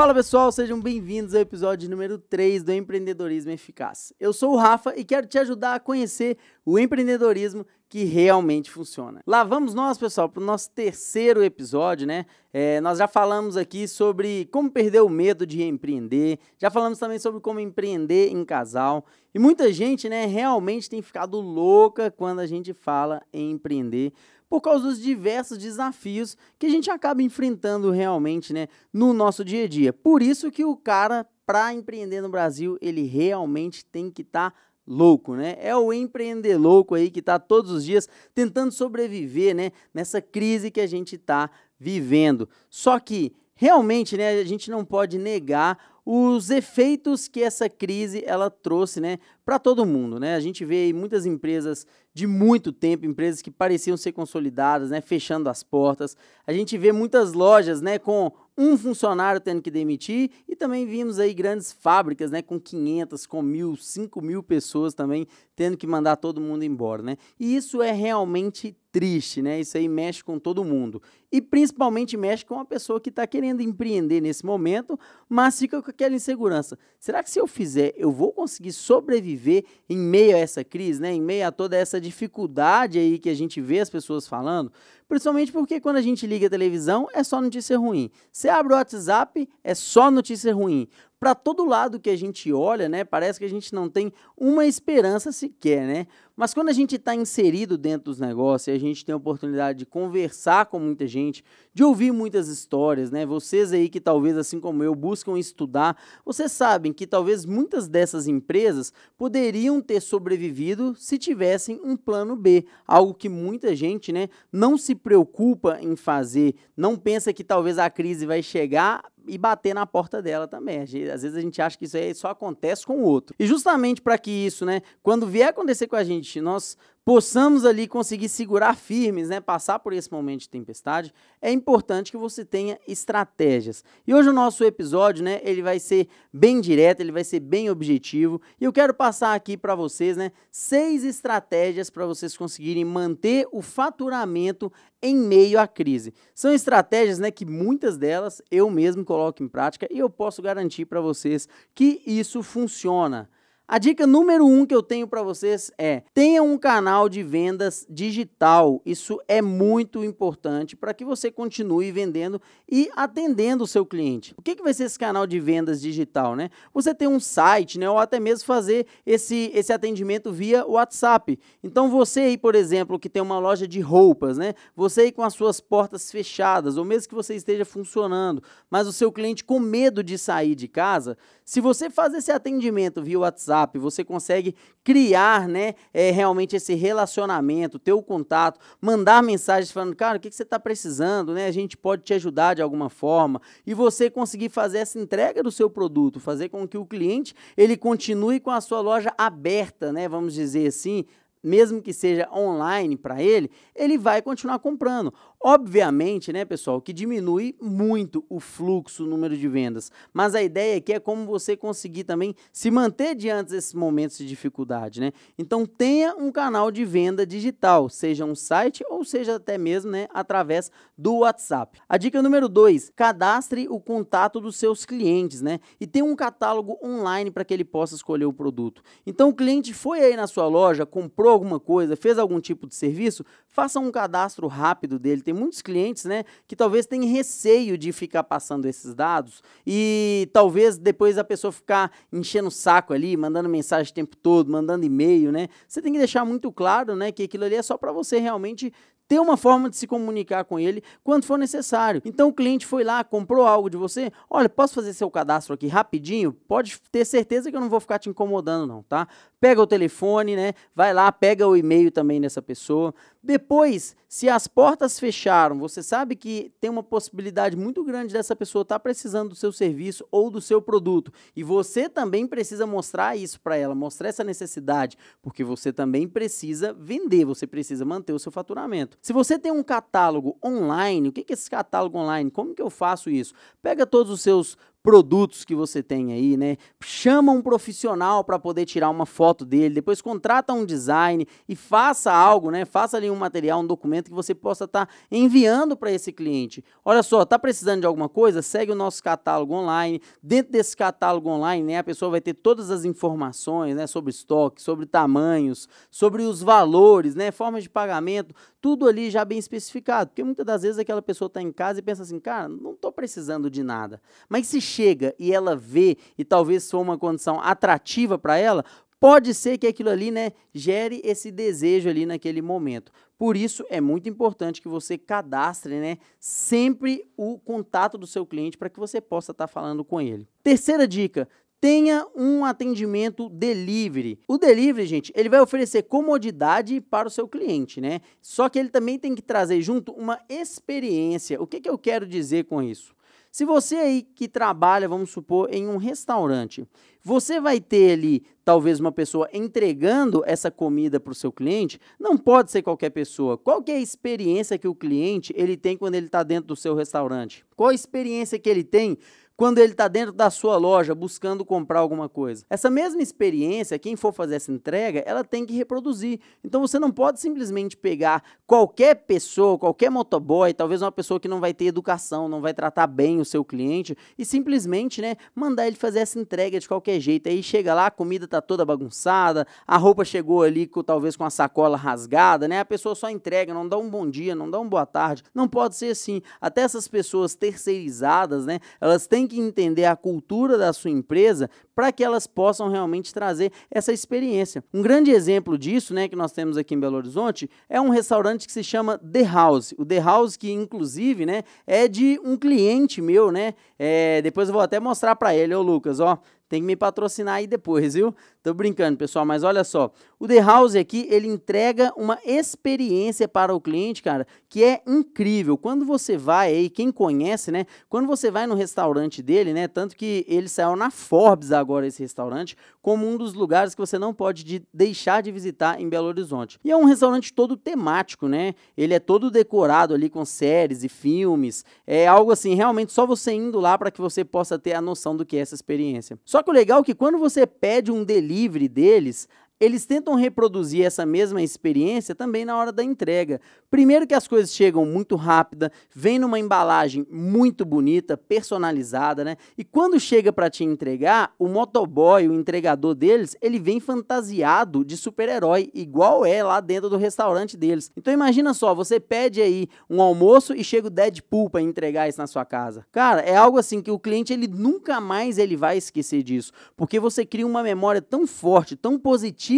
Fala pessoal, sejam bem-vindos ao episódio número 3 do Empreendedorismo Eficaz. Eu sou o Rafa e quero te ajudar a conhecer o empreendedorismo que realmente funciona. Lá vamos nós, pessoal, para o nosso terceiro episódio, né? É, nós já falamos aqui sobre como perder o medo de empreender, já falamos também sobre como empreender em casal. E muita gente, né, realmente tem ficado louca quando a gente fala em empreender por causa dos diversos desafios que a gente acaba enfrentando realmente, né, no nosso dia a dia. Por isso que o cara para empreender no Brasil, ele realmente tem que estar tá louco, né? É o empreender louco aí que está todos os dias tentando sobreviver, né, nessa crise que a gente está vivendo. Só que realmente, né, a gente não pode negar os efeitos que essa crise ela trouxe, né, para todo mundo, né? A gente vê muitas empresas de muito tempo, empresas que pareciam ser consolidadas, né, fechando as portas. A gente vê muitas lojas, né, com um funcionário tendo que demitir e também vimos aí grandes fábricas, né, com 500, com mil, 5 mil pessoas também tendo que mandar todo mundo embora, né? E isso é realmente triste, né? Isso aí mexe com todo mundo. E principalmente mexe com a pessoa que está querendo empreender nesse momento, mas fica com aquela insegurança. Será que se eu fizer, eu vou conseguir sobreviver em meio a essa crise, né? Em meio a toda essa dificuldade aí que a gente vê as pessoas falando? Principalmente porque quando a gente liga a televisão é só notícia ruim. Você abre o WhatsApp, é só notícia ruim para todo lado que a gente olha, né, parece que a gente não tem uma esperança sequer, né? Mas quando a gente está inserido dentro dos negócios e a gente tem a oportunidade de conversar com muita gente, de ouvir muitas histórias, né? Vocês aí que talvez, assim como eu, buscam estudar, vocês sabem que talvez muitas dessas empresas poderiam ter sobrevivido se tivessem um plano B, algo que muita gente, né, não se preocupa em fazer, não pensa que talvez a crise vai chegar e bater na porta dela também. Às vezes a gente acha que isso aí só acontece com o outro. E justamente para que isso, né, quando vier acontecer com a gente, nós possamos ali conseguir segurar firmes, né, passar por esse momento de tempestade, é importante que você tenha estratégias. E hoje o nosso episódio, né, ele vai ser bem direto, ele vai ser bem objetivo, e eu quero passar aqui para vocês, né, seis estratégias para vocês conseguirem manter o faturamento em meio à crise. São estratégias, né, que muitas delas eu mesmo coloco em prática e eu posso garantir para vocês que isso funciona. A dica número um que eu tenho para vocês é: tenha um canal de vendas digital. Isso é muito importante para que você continue vendendo e atendendo o seu cliente. O que, que vai ser esse canal de vendas digital, né? Você tem um site, né? Ou até mesmo fazer esse, esse atendimento via WhatsApp. Então você aí, por exemplo, que tem uma loja de roupas, né? Você aí com as suas portas fechadas, ou mesmo que você esteja funcionando, mas o seu cliente com medo de sair de casa, se você faz esse atendimento via WhatsApp WhatsApp, você consegue criar né, é, realmente esse relacionamento, ter o contato, mandar mensagens falando, cara, o que, que você está precisando, né? A gente pode te ajudar de alguma forma. E você conseguir fazer essa entrega do seu produto, fazer com que o cliente ele continue com a sua loja aberta, né? Vamos dizer assim, mesmo que seja online para ele, ele vai continuar comprando. Obviamente, né, pessoal, que diminui muito o fluxo, o número de vendas. Mas a ideia aqui é como você conseguir também se manter diante desses momentos de dificuldade, né? Então tenha um canal de venda digital, seja um site ou seja até mesmo, né, através do WhatsApp. A dica número dois: cadastre o contato dos seus clientes, né? E tenha um catálogo online para que ele possa escolher o produto. Então o cliente foi aí na sua loja, comprou alguma coisa, fez algum tipo de serviço, faça um cadastro rápido dele tem muitos clientes, né, que talvez tenham receio de ficar passando esses dados e talvez depois a pessoa ficar enchendo o saco ali, mandando mensagem o tempo todo, mandando e-mail, né? Você tem que deixar muito claro, né, que aquilo ali é só para você realmente ter uma forma de se comunicar com ele quando for necessário. Então o cliente foi lá, comprou algo de você, olha, posso fazer seu cadastro aqui rapidinho? Pode ter certeza que eu não vou ficar te incomodando não, tá? Pega o telefone, né? Vai lá, pega o e-mail também dessa pessoa. Depois, se as portas fecharam, você sabe que tem uma possibilidade muito grande dessa pessoa estar tá precisando do seu serviço ou do seu produto. E você também precisa mostrar isso para ela, mostrar essa necessidade, porque você também precisa vender, você precisa manter o seu faturamento. Se você tem um catálogo online, o que é esse catálogo online? Como que eu faço isso? Pega todos os seus produtos que você tem aí, né? Chama um profissional para poder tirar uma foto dele, depois contrata um design e faça algo, né? Faça ali um material, um documento que você possa estar tá enviando para esse cliente. Olha só, tá precisando de alguma coisa? Segue o nosso catálogo online. Dentro desse catálogo online, né, a pessoa vai ter todas as informações, né, sobre estoque, sobre tamanhos, sobre os valores, né, formas de pagamento, tudo ali já bem especificado. Porque muitas das vezes aquela pessoa está em casa e pensa assim, cara, não estou precisando de nada. Mas se chega e ela vê e talvez for uma condição atrativa para ela, pode ser que aquilo ali, né, gere esse desejo ali naquele momento. Por isso é muito importante que você cadastre, né, sempre o contato do seu cliente para que você possa estar tá falando com ele. Terceira dica, tenha um atendimento delivery. O delivery, gente, ele vai oferecer comodidade para o seu cliente, né? Só que ele também tem que trazer junto uma experiência. O que, que eu quero dizer com isso? Se você aí que trabalha, vamos supor, em um restaurante, você vai ter ali talvez uma pessoa entregando essa comida para o seu cliente, não pode ser qualquer pessoa. Qual é a experiência que o cliente ele tem quando ele está dentro do seu restaurante? Qual a experiência que ele tem quando ele está dentro da sua loja buscando comprar alguma coisa. Essa mesma experiência, quem for fazer essa entrega, ela tem que reproduzir. Então você não pode simplesmente pegar qualquer pessoa, qualquer motoboy, talvez uma pessoa que não vai ter educação, não vai tratar bem o seu cliente e simplesmente, né, mandar ele fazer essa entrega de qualquer jeito. Aí chega lá, a comida tá toda bagunçada, a roupa chegou ali com, talvez com a sacola rasgada, né? A pessoa só entrega, não dá um bom dia, não dá uma boa tarde. Não pode ser assim. Até essas pessoas terceirizadas, né, elas têm que entender a cultura da sua empresa para que elas possam realmente trazer essa experiência. Um grande exemplo disso, né, que nós temos aqui em Belo Horizonte, é um restaurante que se chama The House. O The House que inclusive, né, é de um cliente meu, né? É, depois eu vou até mostrar para ele, ô Lucas, ó, tem que me patrocinar aí depois, viu? Tô brincando, pessoal, mas olha só. O The House aqui, ele entrega uma experiência para o cliente, cara, que é incrível. Quando você vai aí, quem conhece, né? Quando você vai no restaurante dele, né? Tanto que ele saiu na Forbes agora, esse restaurante, como um dos lugares que você não pode de deixar de visitar em Belo Horizonte. E é um restaurante todo temático, né? Ele é todo decorado ali com séries e filmes. É algo assim, realmente só você indo lá para que você possa ter a noção do que é essa experiência. Só que o legal é que quando você pede um delivery, deles, eles tentam reproduzir essa mesma experiência também na hora da entrega. Primeiro que as coisas chegam muito rápida, vem numa embalagem muito bonita, personalizada, né? E quando chega para te entregar, o motoboy, o entregador deles, ele vem fantasiado de super-herói, igual é lá dentro do restaurante deles. Então imagina só, você pede aí um almoço e chega o Deadpool para entregar isso na sua casa. Cara, é algo assim que o cliente ele nunca mais ele vai esquecer disso, porque você cria uma memória tão forte, tão positiva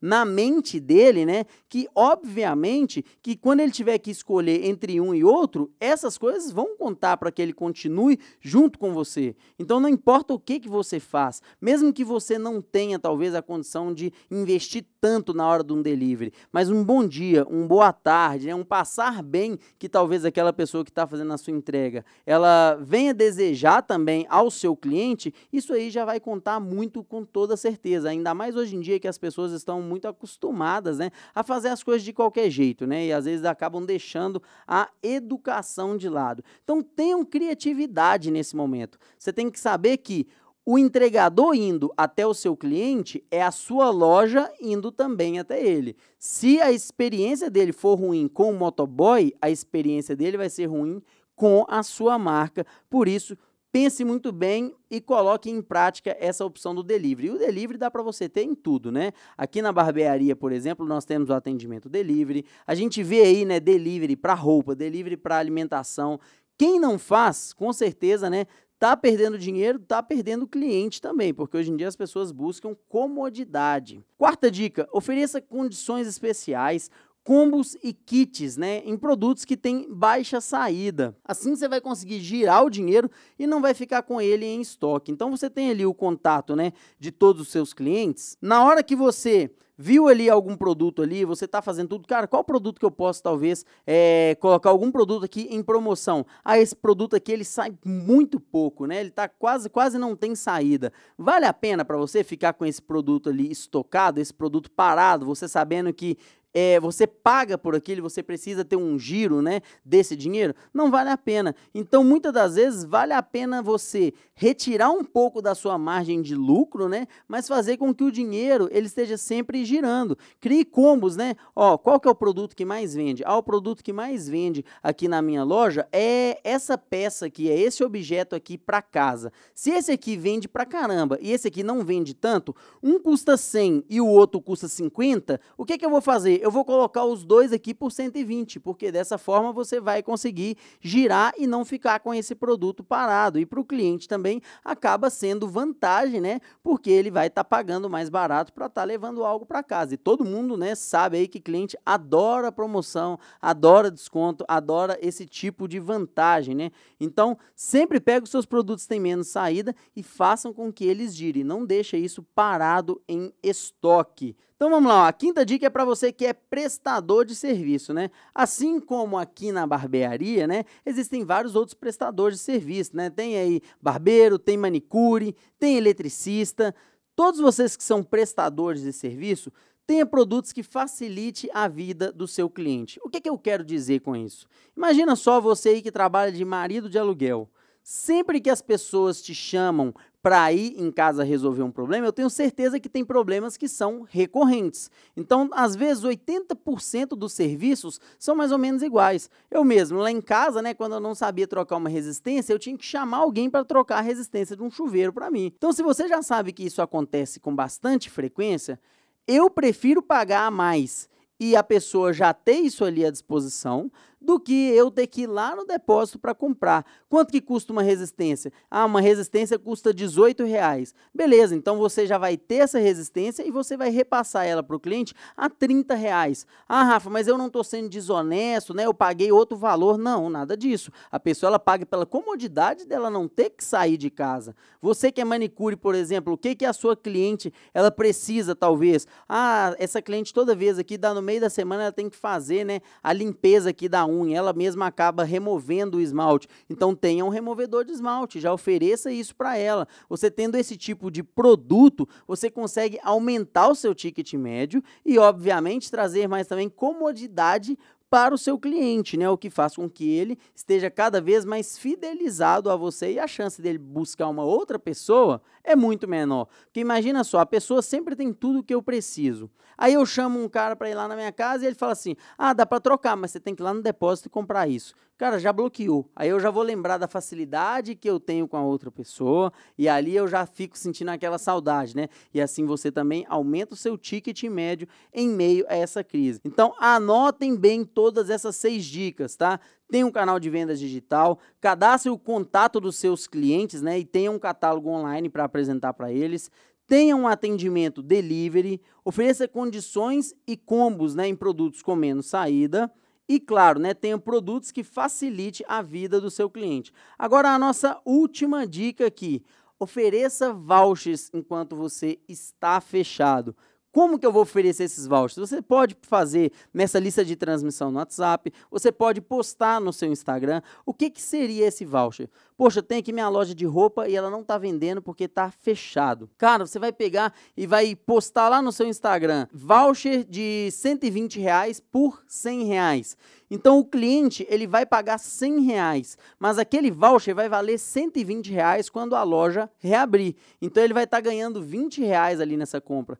na mente dele, né? Que obviamente que quando ele tiver que escolher entre um e outro, essas coisas vão contar para que ele continue junto com você. Então não importa o que que você faz, mesmo que você não tenha talvez a condição de investir tanto na hora de um delivery, mas um bom dia, um boa tarde, né? um passar bem que talvez aquela pessoa que está fazendo a sua entrega, ela venha desejar também ao seu cliente, isso aí já vai contar muito com toda certeza. Ainda mais hoje em dia que as pessoas pessoas estão muito acostumadas né, a fazer as coisas de qualquer jeito, né? E às vezes acabam deixando a educação de lado. Então tenham criatividade nesse momento. Você tem que saber que o entregador indo até o seu cliente é a sua loja indo também até ele. Se a experiência dele for ruim com o motoboy, a experiência dele vai ser ruim com a sua marca. Por isso, pense muito bem e coloque em prática essa opção do delivery. E o delivery dá para você ter em tudo, né? Aqui na barbearia, por exemplo, nós temos o atendimento delivery. A gente vê aí, né, delivery para roupa, delivery para alimentação. Quem não faz, com certeza, né, tá perdendo dinheiro, tá perdendo cliente também, porque hoje em dia as pessoas buscam comodidade. Quarta dica: ofereça condições especiais combos e kits, né, em produtos que têm baixa saída. Assim você vai conseguir girar o dinheiro e não vai ficar com ele em estoque. Então você tem ali o contato, né, de todos os seus clientes. Na hora que você viu ali algum produto ali, você está fazendo tudo, cara, qual produto que eu posso talvez é, colocar algum produto aqui em promoção? Ah, esse produto aqui ele sai muito pouco, né? Ele tá quase quase não tem saída. Vale a pena para você ficar com esse produto ali estocado, esse produto parado, você sabendo que é, você paga por aquilo, você precisa ter um giro né, desse dinheiro, não vale a pena. Então, muitas das vezes, vale a pena você retirar um pouco da sua margem de lucro, né, mas fazer com que o dinheiro ele esteja sempre girando. Crie combos, né? Ó, qual que é o produto que mais vende? Ah, o produto que mais vende aqui na minha loja é essa peça aqui, é esse objeto aqui para casa. Se esse aqui vende para caramba e esse aqui não vende tanto, um custa 100 e o outro custa 50, o que, que eu vou fazer? Eu vou colocar os dois aqui por 120, porque dessa forma você vai conseguir girar e não ficar com esse produto parado. E para o cliente também acaba sendo vantagem, né? Porque ele vai estar tá pagando mais barato para estar tá levando algo para casa. E todo mundo, né, sabe aí que cliente adora promoção, adora desconto, adora esse tipo de vantagem, né? Então, sempre pega os seus produtos que têm menos saída e façam com que eles girem. Não deixa isso parado em estoque. Então vamos lá, a quinta dica é para você que é prestador de serviço, né? Assim como aqui na barbearia, né, existem vários outros prestadores de serviço, né? Tem aí barbeiro, tem manicure, tem eletricista. Todos vocês que são prestadores de serviço, tenha produtos que facilite a vida do seu cliente. O que, que eu quero dizer com isso? Imagina só você aí que trabalha de marido de aluguel. Sempre que as pessoas te chamam para ir em casa resolver um problema, eu tenho certeza que tem problemas que são recorrentes. Então, às vezes, 80% dos serviços são mais ou menos iguais. Eu mesmo, lá em casa, né, quando eu não sabia trocar uma resistência, eu tinha que chamar alguém para trocar a resistência de um chuveiro para mim. Então, se você já sabe que isso acontece com bastante frequência, eu prefiro pagar a mais e a pessoa já ter isso ali à disposição do que eu ter que ir lá no depósito para comprar. Quanto que custa uma resistência? Ah, uma resistência custa 18 reais. Beleza, então você já vai ter essa resistência e você vai repassar ela para o cliente a 30 reais. Ah, Rafa, mas eu não estou sendo desonesto, né? Eu paguei outro valor. Não, nada disso. A pessoa ela paga pela comodidade dela não ter que sair de casa. Você que é manicure, por exemplo, o que, que a sua cliente ela precisa, talvez? Ah, essa cliente toda vez aqui, dá no meio da semana, ela tem que fazer né, a limpeza aqui da unha, ela mesma acaba removendo o esmalte. Então tenha um removedor de esmalte, já ofereça isso para ela. Você tendo esse tipo de produto, você consegue aumentar o seu ticket médio e, obviamente, trazer mais também comodidade para o seu cliente, né? O que faz com que ele esteja cada vez mais fidelizado a você e a chance dele buscar uma outra pessoa é muito menor. Porque imagina só, a pessoa sempre tem tudo o que eu preciso. Aí eu chamo um cara para ir lá na minha casa e ele fala assim: "Ah, dá para trocar, mas você tem que ir lá no depósito e comprar isso". Cara, já bloqueou. Aí eu já vou lembrar da facilidade que eu tenho com a outra pessoa e ali eu já fico sentindo aquela saudade, né? E assim você também aumenta o seu ticket médio em meio a essa crise. Então, anotem bem todas essas seis dicas, tá? Tem um canal de vendas digital, cadastre o contato dos seus clientes, né? E tenha um catálogo online para apresentar para eles tenha um atendimento delivery, ofereça condições e combos né, em produtos com menos saída, e claro, né, tenha produtos que facilite a vida do seu cliente. Agora a nossa última dica aqui, ofereça vouchers enquanto você está fechado. Como que eu vou oferecer esses vouchers? Você pode fazer nessa lista de transmissão no WhatsApp, você pode postar no seu Instagram. O que, que seria esse voucher? Poxa, tem aqui minha loja de roupa e ela não está vendendo porque está fechado. Cara, você vai pegar e vai postar lá no seu Instagram voucher de 120 reais por 100 reais. Então o cliente ele vai pagar 100 reais, mas aquele voucher vai valer 120 reais quando a loja reabrir. Então ele vai estar tá ganhando 20 reais ali nessa compra.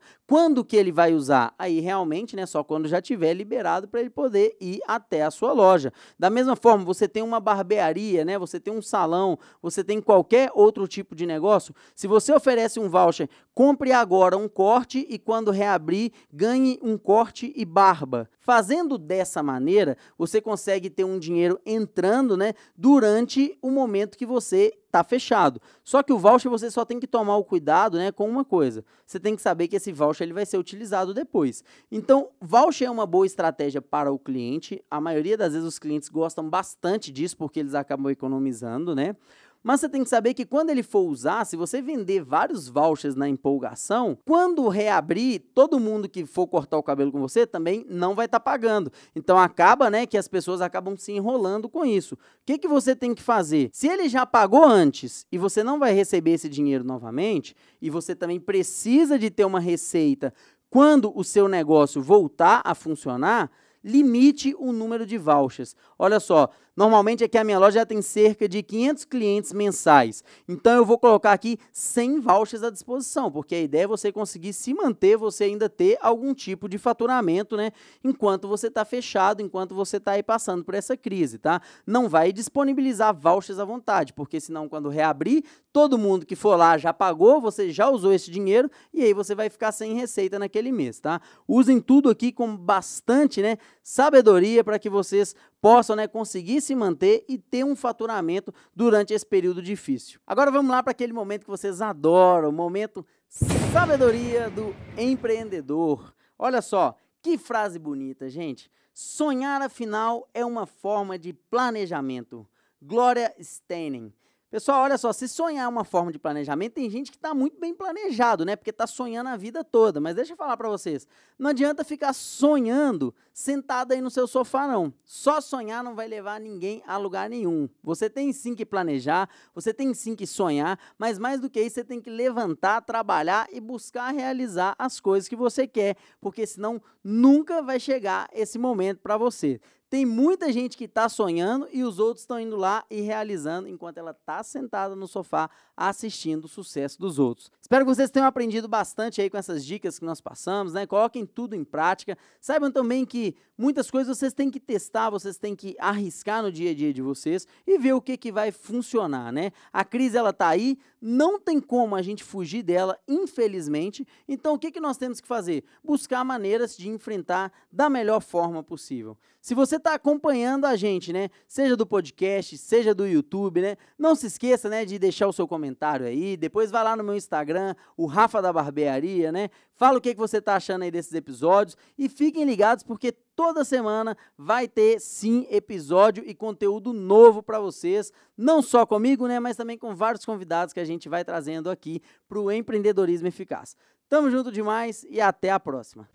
Que ele vai usar? Aí realmente, né, só quando já tiver liberado para ele poder ir até a sua loja. Da mesma forma, você tem uma barbearia, né, você tem um salão, você tem qualquer outro tipo de negócio. Se você oferece um voucher, compre agora um corte e quando reabrir ganhe um corte e barba. Fazendo dessa maneira, você consegue ter um dinheiro entrando né, durante o momento que você está fechado. Só que o voucher você só tem que tomar o cuidado né, com uma coisa. Você tem que saber que esse voucher ele vai ser utilizado depois. Então, voucher é uma boa estratégia para o cliente. A maioria das vezes os clientes gostam bastante disso porque eles acabam economizando, né? Mas você tem que saber que quando ele for usar, se você vender vários vouchers na empolgação, quando reabrir, todo mundo que for cortar o cabelo com você também não vai estar tá pagando. Então acaba, né, que as pessoas acabam se enrolando com isso. O que, que você tem que fazer? Se ele já pagou antes e você não vai receber esse dinheiro novamente, e você também precisa de ter uma receita Quando o seu negócio voltar a funcionar, limite o número de vouchers. Olha só, Normalmente aqui a minha loja já tem cerca de 500 clientes mensais. Então eu vou colocar aqui 100 vouchers à disposição, porque a ideia é você conseguir se manter, você ainda ter algum tipo de faturamento, né? Enquanto você está fechado, enquanto você está aí passando por essa crise, tá? Não vai disponibilizar vouchers à vontade, porque senão quando reabrir, todo mundo que for lá já pagou, você já usou esse dinheiro e aí você vai ficar sem receita naquele mês, tá? Usem tudo aqui com bastante, né, sabedoria para que vocês possam né, conseguir se manter e ter um faturamento durante esse período difícil. Agora vamos lá para aquele momento que vocês adoram, o momento sabedoria do empreendedor. Olha só, que frase bonita, gente. Sonhar, afinal, é uma forma de planejamento. Gloria Steinem. Pessoal, olha só, se sonhar é uma forma de planejamento, tem gente que está muito bem planejado, né? Porque está sonhando a vida toda. Mas deixa eu falar para vocês, não adianta ficar sonhando sentado aí no seu sofá, não. Só sonhar não vai levar ninguém a lugar nenhum. Você tem sim que planejar, você tem sim que sonhar, mas mais do que isso, você tem que levantar, trabalhar e buscar realizar as coisas que você quer, porque senão nunca vai chegar esse momento para você. Tem muita gente que está sonhando e os outros estão indo lá e realizando enquanto ela está sentada no sofá assistindo o sucesso dos outros. Espero que vocês tenham aprendido bastante aí com essas dicas que nós passamos, né? Coloquem tudo em prática. Saibam também que muitas coisas vocês têm que testar, vocês têm que arriscar no dia a dia de vocês e ver o que, que vai funcionar, né? A crise ela tá aí, não tem como a gente fugir dela, infelizmente. Então o que, que nós temos que fazer? Buscar maneiras de enfrentar da melhor forma possível. Se você está acompanhando a gente, né? Seja do podcast, seja do YouTube, né? Não se esqueça, né, de deixar o seu comentário aí. Depois vai lá no meu Instagram, o Rafa da Barbearia, né? Fala o que, que você está achando aí desses episódios e fiquem ligados porque toda semana vai ter sim episódio e conteúdo novo para vocês, não só comigo, né, mas também com vários convidados que a gente vai trazendo aqui para o empreendedorismo eficaz. Tamo junto demais e até a próxima.